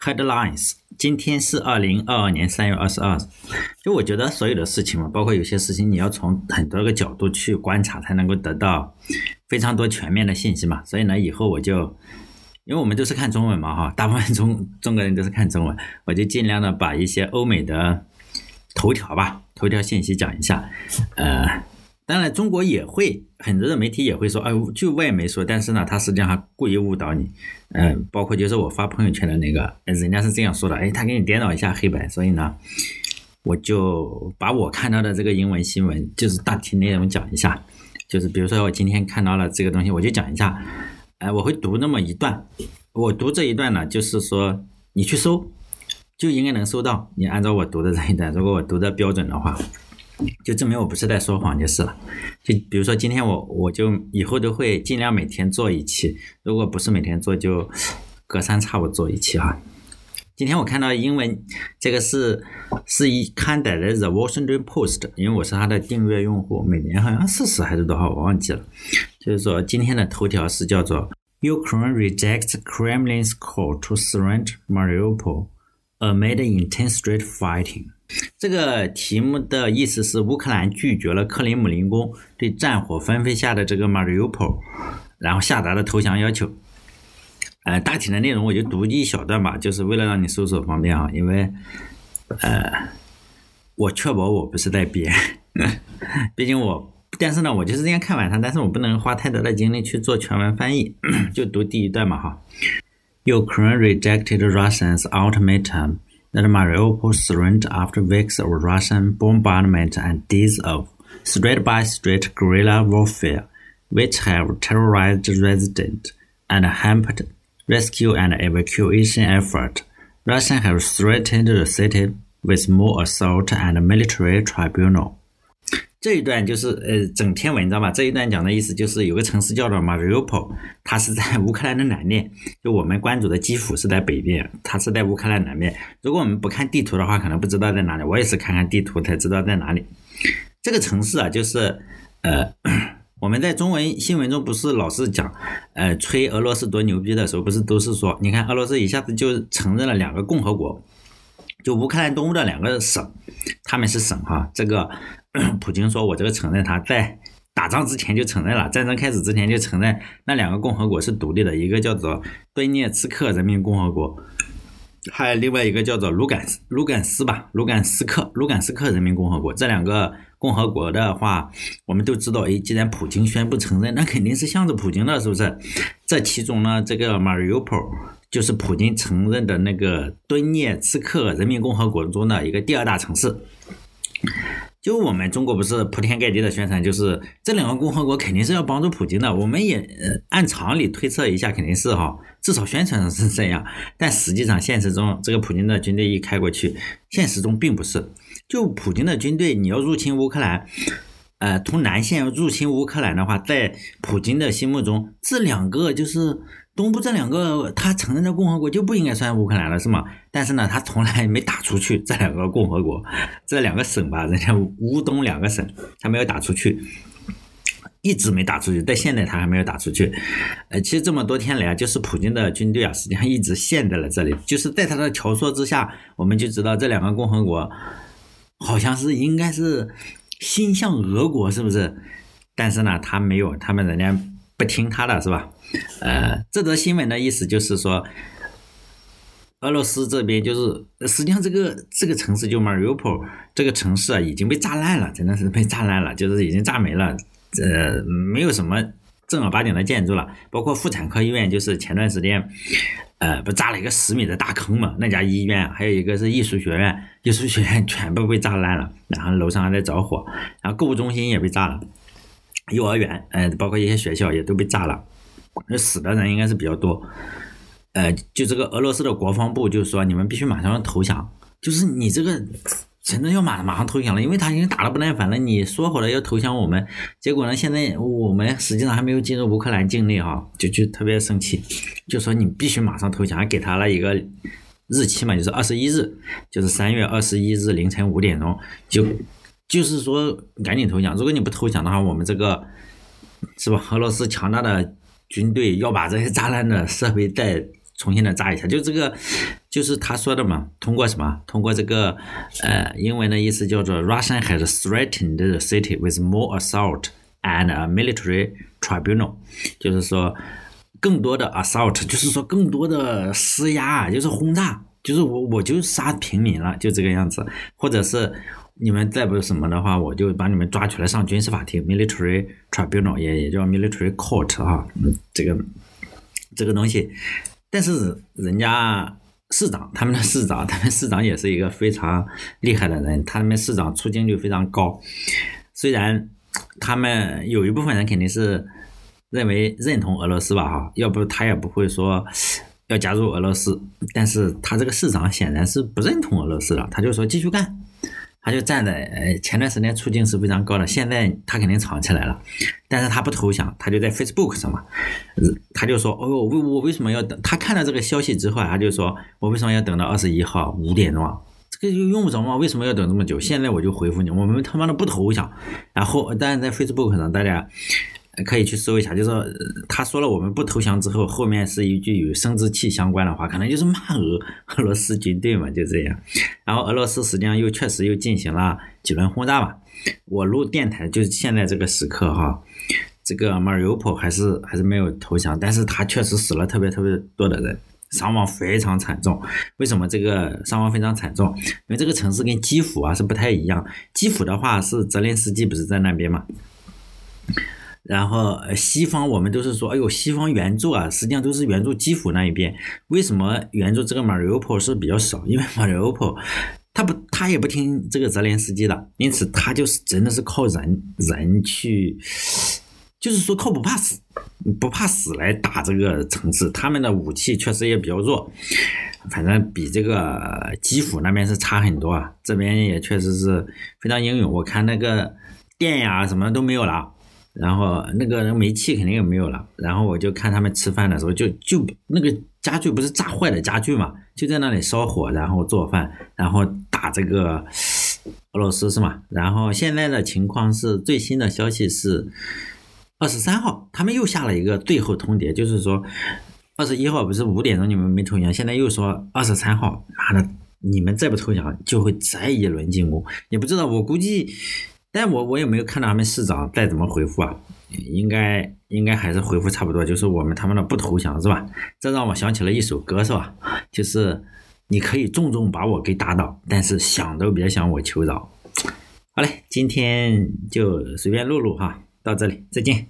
Headlines，今天是二零二二年三月二十二日。就我觉得所有的事情嘛，包括有些事情，你要从很多个角度去观察，才能够得到非常多全面的信息嘛。所以呢，以后我就，因为我们都是看中文嘛，哈，大部分中中国人都是看中文，我就尽量的把一些欧美的头条吧，头条信息讲一下，呃。当然，中国也会很多的媒体也会说，哎，就外媒说，但是呢，他实际上故意误导你，嗯，包括就是我发朋友圈的那个，人家是这样说的，哎，他给你颠倒一下黑白，所以呢，我就把我看到的这个英文新闻，就是大体内容讲一下，就是比如说我今天看到了这个东西，我就讲一下，哎，我会读那么一段，我读这一段呢，就是说你去搜，就应该能搜到，你按照我读的这一段，如果我读的标准的话。就证明我不是在说谎就是了。就比如说今天我我就以后都会尽量每天做一期，如果不是每天做，就隔三差五做一期哈。今天我看到英文这个是是一刊载的 The Washington Post，因为我是他的订阅用户，每年好像四十还是多少我忘记了。就是说今天的头条是叫做 Ukraine rejects Kremlin's call to surrender Mariupol amid intense street fighting。这个题目的意思是乌克兰拒绝了克里姆林宫对战火纷飞下的这个 Mariupol，然后下达的投降要求。呃，大体的内容我就读一小段吧，就是为了让你搜索方便啊，因为呃，我确保我不是在编，毕竟我，但是呢，我就是这样看完它，但是我不能花太多的精力去做全文翻译，就读第一段嘛哈。Ukraine rejected Russia's ultimatum. That Mariupol surrendered after weeks of Russian bombardment and days of street-by-street guerrilla warfare, which have terrorized residents and hampered rescue and evacuation efforts. Russia has threatened the city with more assault and military tribunal. 这一段就是呃整篇文章吧，这一段讲的意思就是有个城市叫做 Mariupol，它是在乌克兰的南面，就我们关注的基辅是在北边，它是在乌克兰南面。如果我们不看地图的话，可能不知道在哪里。我也是看看地图才知道在哪里。这个城市啊，就是呃我们在中文新闻中不是老是讲呃吹俄罗斯多牛逼的时候，不是都是说，你看俄罗斯一下子就承认了两个共和国，就乌克兰东部的两个省，他们是省哈，这个。普京说：“我这个承认，他在打仗之前就承认了，战争开始之前就承认那两个共和国是独立的，一个叫做顿涅茨克人民共和国，还有另外一个叫做卢甘斯卢甘斯吧，卢甘斯克卢甘斯克人民共和国。这两个共和国的话，我们都知道，哎，既然普京宣布承认，那肯定是向着普京的，是不是？这其中呢，这个 Mariupol 就是普京承认的那个顿涅茨克人民共和国中的一个第二大城市。”就我们中国不是铺天盖地的宣传，就是这两个共和国肯定是要帮助普京的。我们也按常理推测一下，肯定是哈，至少宣传上是这样。但实际上现实中，这个普京的军队一开过去，现实中并不是。就普京的军队，你要入侵乌克兰，呃，从南线入侵乌克兰的话，在普京的心目中，这两个就是。东部这两个他承认的共和国就不应该算乌克兰了，是吗？但是呢，他从来没打出去这两个共和国，这两个省吧，人家乌东两个省他没有打出去，一直没打出去，在现在他还没有打出去。呃，其实这么多天来啊，就是普京的军队啊，实际上一直陷在了这里，就是在他的挑唆之下，我们就知道这两个共和国好像是应该是心向俄国，是不是？但是呢，他没有，他们人家不听他的，是吧？呃，这则新闻的意思就是说，俄罗斯这边就是实际上这个这个城市就 Mariupol 这个城市啊已经被炸烂了，真的是被炸烂了，就是已经炸没了，呃，没有什么正儿八经的建筑了，包括妇产科医院，就是前段时间，呃，不炸了一个十米的大坑嘛，那家医院，还有一个是艺术学院，艺术学院全部被炸烂了，然后楼上还在着火，然后购物中心也被炸了，幼儿园，呃，包括一些学校也都被炸了。那死的人应该是比较多，呃，就这个俄罗斯的国防部就是说你们必须马上要投降，就是你这个真的要马马上投降了，因为他已经打的不耐烦了。你说好了要投降我们，结果呢，现在我们实际上还没有进入乌克兰境内哈，就就特别生气，就说你必须马上投降，给他了一个日期嘛，就是二十一日，就是三月二十一日凌晨五点钟，就就是说赶紧投降，如果你不投降的话，我们这个是吧，俄罗斯强大的。军队要把这些炸烂的设备再重新的炸一下，就这个，就是他说的嘛，通过什么？通过这个，呃，英文的意思叫做 Russian has threatened the city with more assault and a military tribunal，就是说更多的 assault，就是说更多的施压，就是轰炸，就是我我就杀平民了，就这个样子，或者是你们再不什么的话，我就把你们抓起来上军事法庭 military tribunal，也也叫 military court 啊，这个这个东西。但是人家市长，他们的市长，他们市长也是一个非常厉害的人，他们市长出镜率非常高。虽然他们有一部分人肯定是认为认同俄罗斯吧，哈，要不他也不会说要加入俄罗斯。但是他这个市长显然是不认同俄罗斯的，他就说继续干。他就站在呃前段时间出镜是非常高的，现在他肯定藏起来了，但是他不投降，他就在 Facebook 上嘛，他就说，哦，我我为什么要等？他看到这个消息之后，他就说我为什么要等到二十一号五点钟？这个就用不着吗？为什么要等这么久？现在我就回复你，我们他妈的不投降。然后，但是在 Facebook 上大家。可以去搜一下，就是他说了我们不投降之后，后面是一句与生殖器相关的话，可能就是骂俄俄罗斯军队嘛，就这样。然后俄罗斯实际上又确实又进行了几轮轰炸吧。我录电台就是现在这个时刻哈，这个马尔尤普还是还是没有投降，但是他确实死了特别特别多的人，伤亡非常惨重。为什么这个伤亡非常惨重？因为这个城市跟基辅啊是不太一样，基辅的话是泽连斯基不是在那边嘛？然后西方我们都是说，哎呦，西方援助啊，实际上都是援助基辅那一边。为什么援助这个马里乌波是比较少？因为马里乌波他不，他也不听这个泽连斯基的，因此他就是真的是靠人人去，就是说靠不怕死，不怕死来打这个城市。他们的武器确实也比较弱，反正比这个基辅那边是差很多啊。这边也确实是非常英勇，我看那个电呀什么都没有了。然后那个人煤气肯定也没有了，然后我就看他们吃饭的时候，就就那个家具不是炸坏的家具嘛，就在那里烧火，然后做饭，然后打这个俄罗斯是吗？然后现在的情况是最新的消息是二十三号，他们又下了一个最后通牒，就是说二十一号不是五点钟你们没投降，现在又说二十三号，妈的，你们再不投降就会再一轮进攻，也不知道，我估计。但我我也没有看到他们市长再怎么回复啊，应该应该还是回复差不多，就是我们他们的不投降是吧？这让我想起了一首歌是吧？就是你可以重重把我给打倒，但是想都别想我求饶。好嘞，今天就随便录录哈，到这里再见。